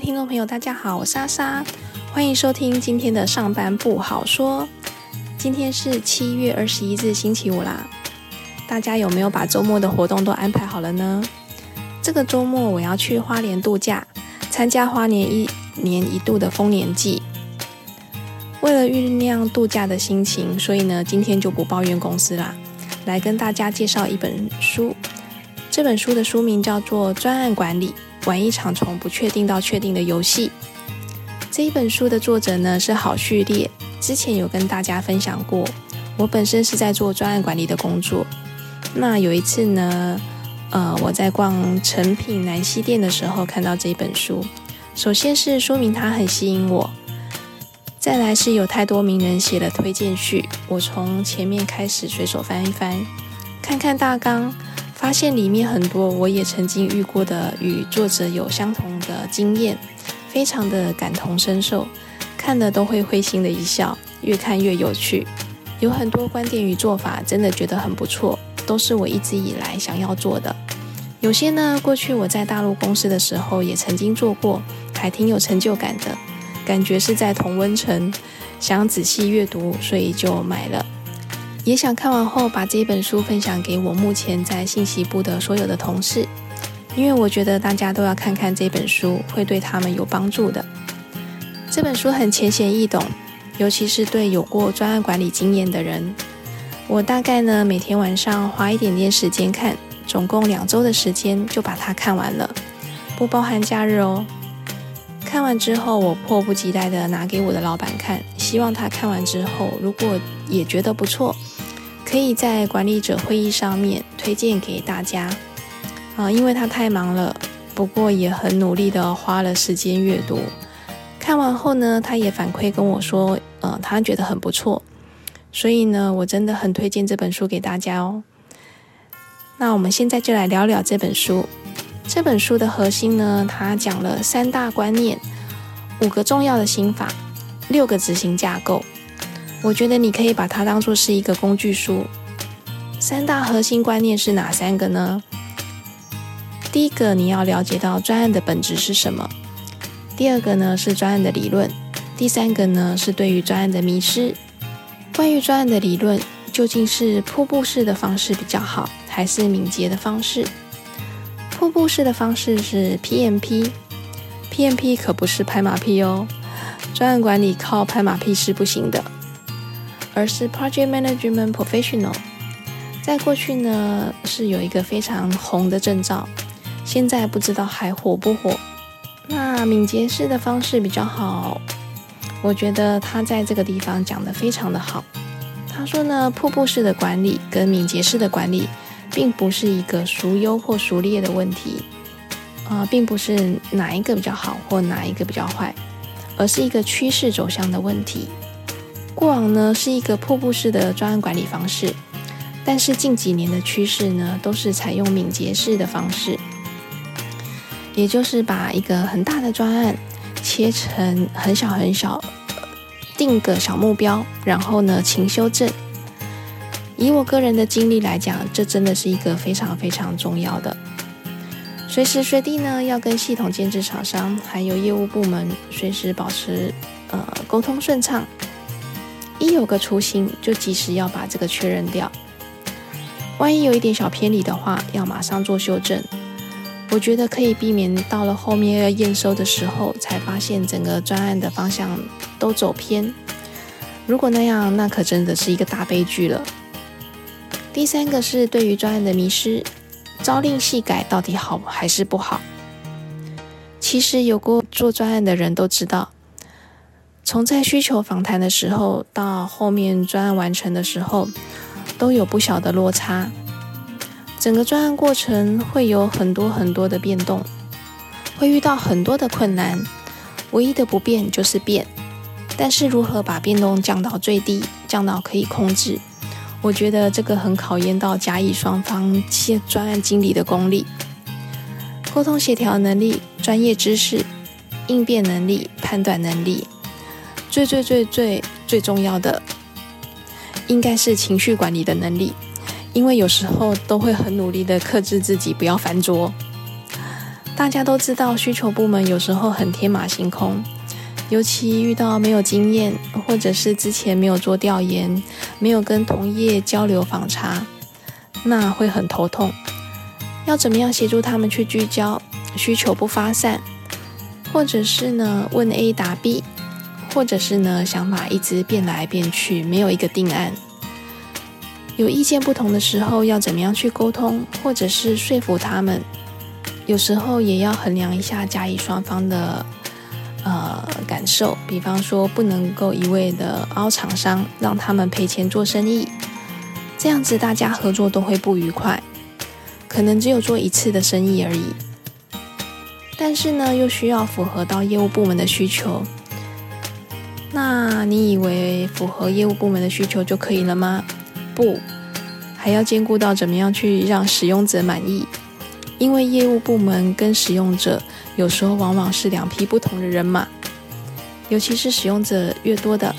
听众朋友，大家好，我莎莎，欢迎收听今天的上班不好说。今天是七月二十一日，星期五啦。大家有没有把周末的活动都安排好了呢？这个周末我要去花莲度假，参加花莲一年一度的丰年祭。为了酝酿度假的心情，所以呢，今天就不抱怨公司啦，来跟大家介绍一本书。这本书的书名叫做《专案管理》。玩一场从不确定到确定的游戏。这一本书的作者呢是郝序列，之前有跟大家分享过。我本身是在做专案管理的工作。那有一次呢，呃，我在逛成品南西店的时候看到这一本书。首先是说明它很吸引我，再来是有太多名人写了推荐序。我从前面开始随手翻一翻，看看大纲。发现里面很多我也曾经遇过的，与作者有相同的经验，非常的感同身受，看了都会会心的一笑，越看越有趣。有很多观点与做法，真的觉得很不错，都是我一直以来想要做的。有些呢，过去我在大陆公司的时候也曾经做过，还挺有成就感的，感觉是在同温层，想仔细阅读，所以就买了。也想看完后把这本书分享给我目前在信息部的所有的同事，因为我觉得大家都要看看这本书，会对他们有帮助的。这本书很浅显易懂，尤其是对有过专案管理经验的人。我大概呢每天晚上花一点点时间看，总共两周的时间就把它看完了，不包含假日哦。看完之后，我迫不及待的拿给我的老板看，希望他看完之后，如果也觉得不错。可以在管理者会议上面推荐给大家啊，因为他太忙了，不过也很努力的花了时间阅读。看完后呢，他也反馈跟我说，呃，他觉得很不错，所以呢，我真的很推荐这本书给大家哦。那我们现在就来聊聊这本书。这本书的核心呢，它讲了三大观念，五个重要的心法，六个执行架构。我觉得你可以把它当做是一个工具书。三大核心观念是哪三个呢？第一个，你要了解到专案的本质是什么；第二个呢是专案的理论；第三个呢是对于专案的迷失。关于专案的理论，究竟是瀑布式的方式比较好，还是敏捷的方式？瀑布式的方式是 PMP，PMP 可不是拍马屁哦，专案管理靠拍马屁是不行的。而是 Project Management Professional，在过去呢是有一个非常红的证照，现在不知道还火不火。那敏捷式的方式比较好，我觉得他在这个地方讲的非常的好。他说呢，瀑布式的管理跟敏捷式的管理，并不是一个孰优或孰劣的问题，啊，并不是哪一个比较好或哪一个比较坏，而是一个趋势走向的问题。过往呢是一个瀑布式的专案管理方式，但是近几年的趋势呢都是采用敏捷式的方式，也就是把一个很大的专案切成很小很小，定个小目标，然后呢勤修正。以我个人的经历来讲，这真的是一个非常非常重要的，随时随地呢要跟系统监制厂商还有业务部门随时保持呃沟通顺畅。一有个雏形，就及时要把这个确认掉。万一有一点小偏离的话，要马上做修正。我觉得可以避免到了后面要验收的时候，才发现整个专案的方向都走偏。如果那样，那可真的是一个大悲剧了。第三个是对于专案的迷失，朝令夕改到底好还是不好？其实有过做专案的人都知道。从在需求访谈的时候到后面专案完成的时候，都有不小的落差。整个专案过程会有很多很多的变动，会遇到很多的困难。唯一的不变就是变，但是如何把变动降到最低，降到可以控制，我觉得这个很考验到甲乙双方兼专案经理的功力、沟通协调能力、专业知识、应变能力、判断能力。最最最最最重要的，应该是情绪管理的能力，因为有时候都会很努力的克制自己，不要翻桌。大家都知道，需求部门有时候很天马行空，尤其遇到没有经验，或者是之前没有做调研，没有跟同业交流访查，那会很头痛。要怎么样协助他们去聚焦，需求不发散，或者是呢问 A 答 B，或者是呢想法一直变来变去，没有一个定案。有意见不同的时候，要怎么样去沟通，或者是说服他们？有时候也要衡量一下甲乙双方的呃感受，比方说不能够一味的凹厂商，让他们赔钱做生意，这样子大家合作都会不愉快，可能只有做一次的生意而已。但是呢，又需要符合到业务部门的需求。那你以为符合业务部门的需求就可以了吗？不，还要兼顾到怎么样去让使用者满意。因为业务部门跟使用者有时候往往是两批不同的人马，尤其是使用者越多的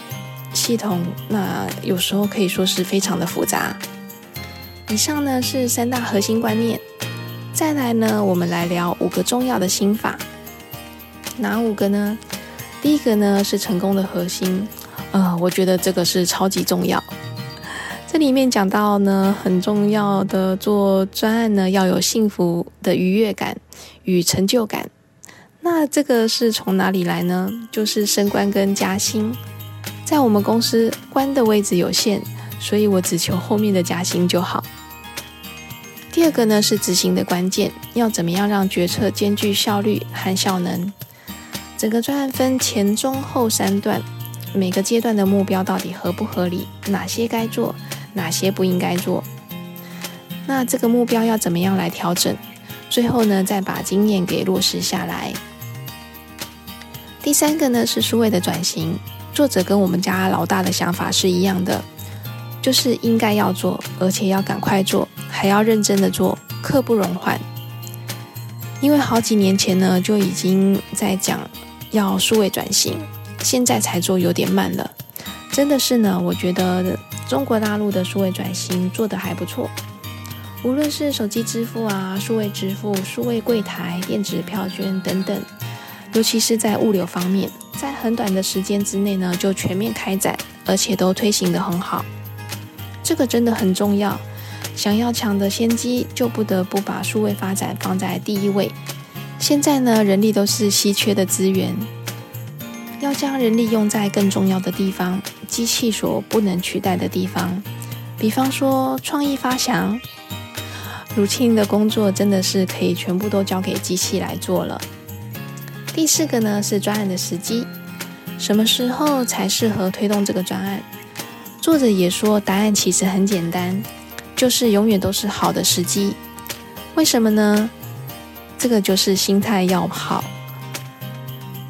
系统，那有时候可以说是非常的复杂。以上呢是三大核心观念，再来呢我们来聊五个重要的心法，哪五个呢？第一个呢是成功的核心，呃，我觉得这个是超级重要。这里面讲到呢，很重要的做专案呢，要有幸福的愉悦感与成就感。那这个是从哪里来呢？就是升官跟加薪。在我们公司，官的位置有限，所以我只求后面的加薪就好。第二个呢是执行的关键，要怎么样让决策兼具效率和效能？整个专案分前中后三段，每个阶段的目标到底合不合理？哪些该做？哪些不应该做？那这个目标要怎么样来调整？最后呢，再把经验给落实下来。第三个呢是数位的转型，作者跟我们家老大的想法是一样的，就是应该要做，而且要赶快做，还要认真的做，刻不容缓。因为好几年前呢就已经在讲要数位转型，现在才做有点慢了。真的是呢，我觉得。中国大陆的数位转型做得还不错，无论是手机支付啊、数位支付、数位柜台、电子票券等等，尤其是在物流方面，在很短的时间之内呢就全面开展，而且都推行得很好。这个真的很重要，想要抢得先机，就不得不把数位发展放在第一位。现在呢，人力都是稀缺的资源。要将人力用在更重要的地方，机器所不能取代的地方，比方说创意发想。如今的工作真的是可以全部都交给机器来做了。第四个呢是专案的时机，什么时候才适合推动这个专案？作者也说答案其实很简单，就是永远都是好的时机。为什么呢？这个就是心态要好。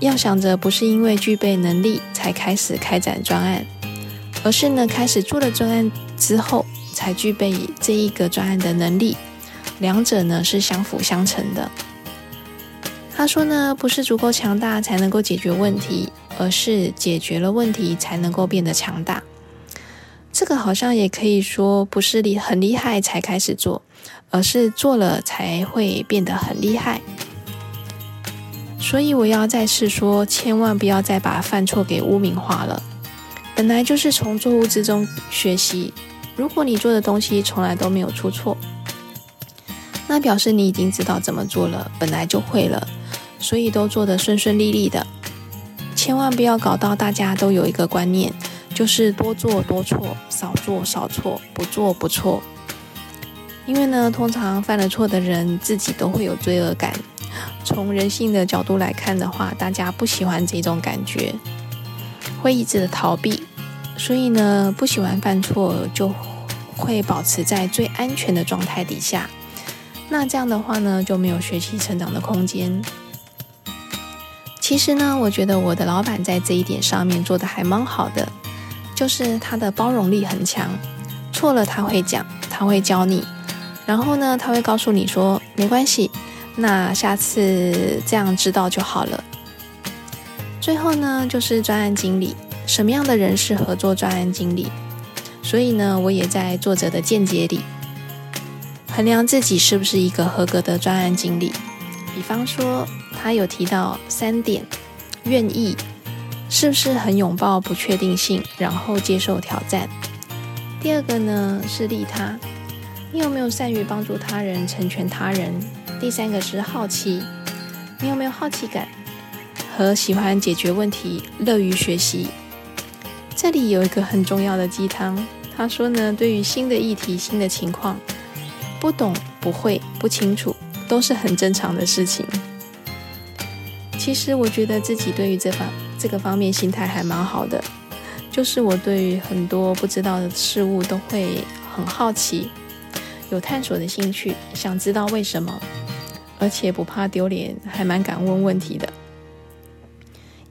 要想着不是因为具备能力才开始开展专案，而是呢开始做了专案之后才具备这一个专案的能力，两者呢是相辅相成的。他说呢，不是足够强大才能够解决问题，而是解决了问题才能够变得强大。这个好像也可以说，不是厉很厉害才开始做，而是做了才会变得很厉害。所以我要再次说，千万不要再把犯错给污名化了。本来就是从错误之中学习。如果你做的东西从来都没有出错，那表示你已经知道怎么做了，本来就会了，所以都做得顺顺利利的。千万不要搞到大家都有一个观念，就是多做多错，少做少错，不做不错。因为呢，通常犯了错的人自己都会有罪恶感。从人性的角度来看的话，大家不喜欢这种感觉，会一直的逃避，所以呢，不喜欢犯错，就会保持在最安全的状态底下。那这样的话呢，就没有学习成长的空间。其实呢，我觉得我的老板在这一点上面做的还蛮好的，就是他的包容力很强，错了他会讲，他会教你，然后呢，他会告诉你说没关系。那下次这样知道就好了。最后呢，就是专案经理，什么样的人适合做专案经理？所以呢，我也在作者的见解里衡量自己是不是一个合格的专案经理。比方说，他有提到三点：愿意，是不是很拥抱不确定性，然后接受挑战？第二个呢是利他，你有没有善于帮助他人、成全他人？第三个是好奇，你有没有好奇感和喜欢解决问题、乐于学习？这里有一个很重要的鸡汤，他说呢，对于新的议题、新的情况，不懂、不会、不清楚。都是很正常的事情。其实我觉得自己对于这方这个方面心态还蛮好的，就是我对于很多不知道的事物都会很好奇，有探索的兴趣，想知道为什么，而且不怕丢脸，还蛮敢问问题的。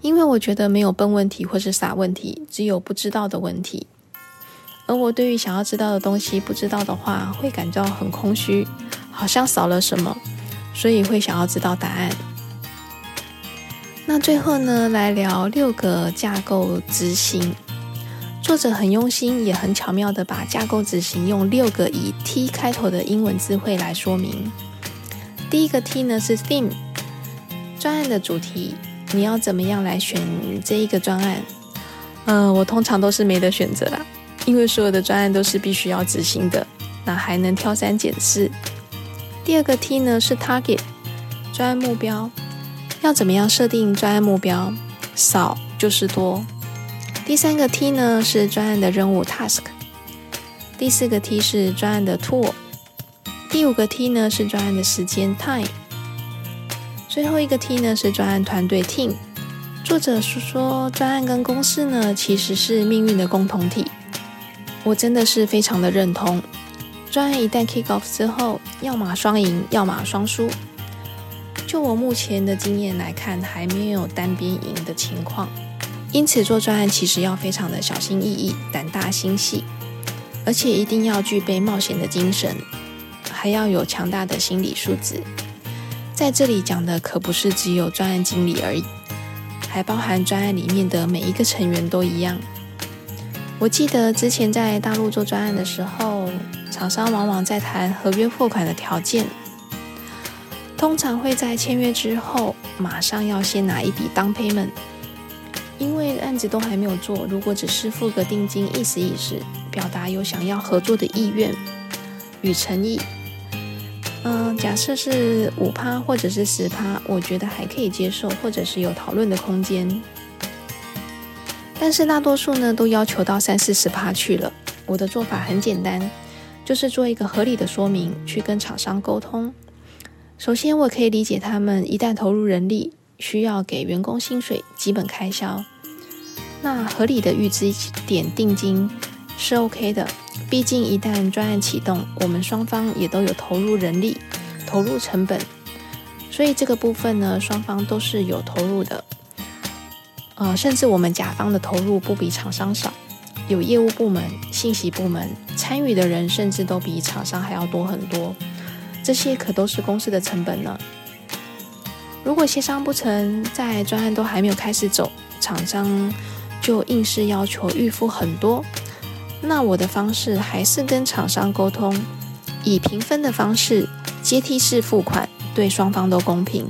因为我觉得没有笨问题或是傻问题，只有不知道的问题。而我对于想要知道的东西不知道的话，会感到很空虚。好像少了什么，所以会想要知道答案。那最后呢，来聊六个架构执行。作者很用心，也很巧妙的把架构执行用六个以 T 开头的英文字汇来说明。第一个 T 呢是 theme，专案的主题，你要怎么样来选这一个专案？嗯，我通常都是没得选择啦，因为所有的专案都是必须要执行的，那还能挑三拣四。第二个 T 呢是 target，专案目标，要怎么样设定专案目标？少就是多。第三个 T 呢是专案的任务 task，第四个 T 是专案的 tool，第五个 T 呢是专案的时间 time，最后一个 T 呢是专案团队 team。作者是说，专案跟公司呢其实是命运的共同体，我真的是非常的认同。专案一旦 kick off 之后，要么双赢，要么双输。就我目前的经验来看，还没有单边赢的情况。因此，做专案其实要非常的小心翼翼、胆大心细，而且一定要具备冒险的精神，还要有强大的心理素质。在这里讲的可不是只有专案经理而已，还包含专案里面的每一个成员都一样。我记得之前在大陆做专案的时候。厂商往往在谈合约付款的条件，通常会在签约之后马上要先拿一笔当 payment，因为案子都还没有做，如果只是付个定金意思意思，表达有想要合作的意愿与诚意，嗯，假设是五趴或者是十趴，我觉得还可以接受，或者是有讨论的空间。但是大多数呢都要求到三四十趴去了，我的做法很简单。就是做一个合理的说明，去跟厂商沟通。首先，我可以理解他们一旦投入人力，需要给员工薪水、基本开销。那合理的预支点定金是 OK 的，毕竟一旦专案启动，我们双方也都有投入人力、投入成本，所以这个部分呢，双方都是有投入的。呃，甚至我们甲方的投入不比厂商少。有业务部门、信息部门参与的人，甚至都比厂商还要多很多。这些可都是公司的成本呢。如果协商不成，在专案都还没有开始走，厂商就硬是要求预付很多，那我的方式还是跟厂商沟通，以平分的方式阶梯式付款，对双方都公平。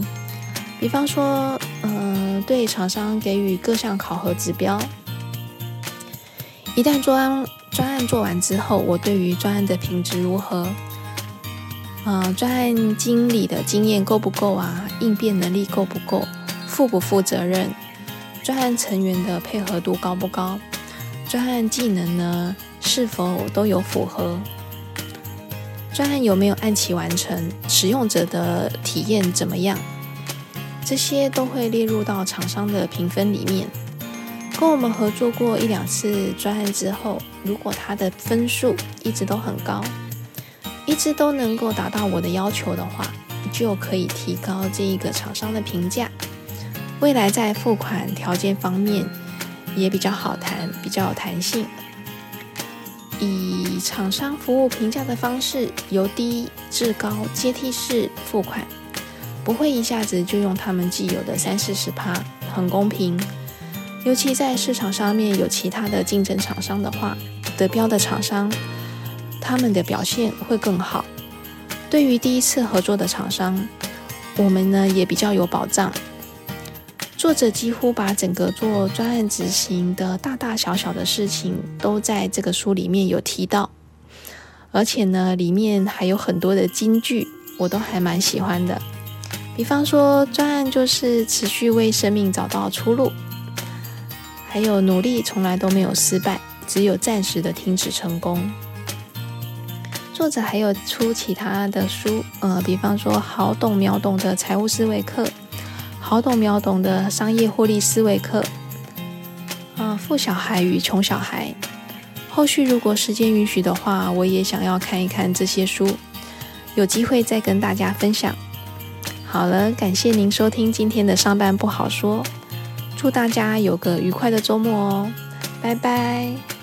比方说，嗯，对厂商给予各项考核指标。一旦专案专案做完之后，我对于专案的品质如何？呃，专案经理的经验够不够啊？应变能力够不够？负不负责任？专案成员的配合度高不高？专案技能呢？是否都有符合？专案有没有按期完成？使用者的体验怎么样？这些都会列入到厂商的评分里面。跟我们合作过一两次专案之后，如果他的分数一直都很高，一直都能够达到我的要求的话，就可以提高这一个厂商的评价。未来在付款条件方面也比较好谈，比较有弹性。以厂商服务评价的方式，由低至高阶梯式付款，不会一下子就用他们既有的三四十趴，很公平。尤其在市场上面有其他的竞争厂商的话，得标的厂商，他们的表现会更好。对于第一次合作的厂商，我们呢也比较有保障。作者几乎把整个做专案执行的大大小小的事情都在这个书里面有提到，而且呢，里面还有很多的金句，我都还蛮喜欢的。比方说，专案就是持续为生命找到出路，还有努力从来都没有失败，只有暂时的停止成功。作者还有出其他的书，呃，比方说《好懂秒懂的财务思维课》。好懂秒懂的商业获利思维课，啊，富小孩与穷小孩。后续如果时间允许的话，我也想要看一看这些书，有机会再跟大家分享。好了，感谢您收听今天的上班不好说，祝大家有个愉快的周末哦，拜拜。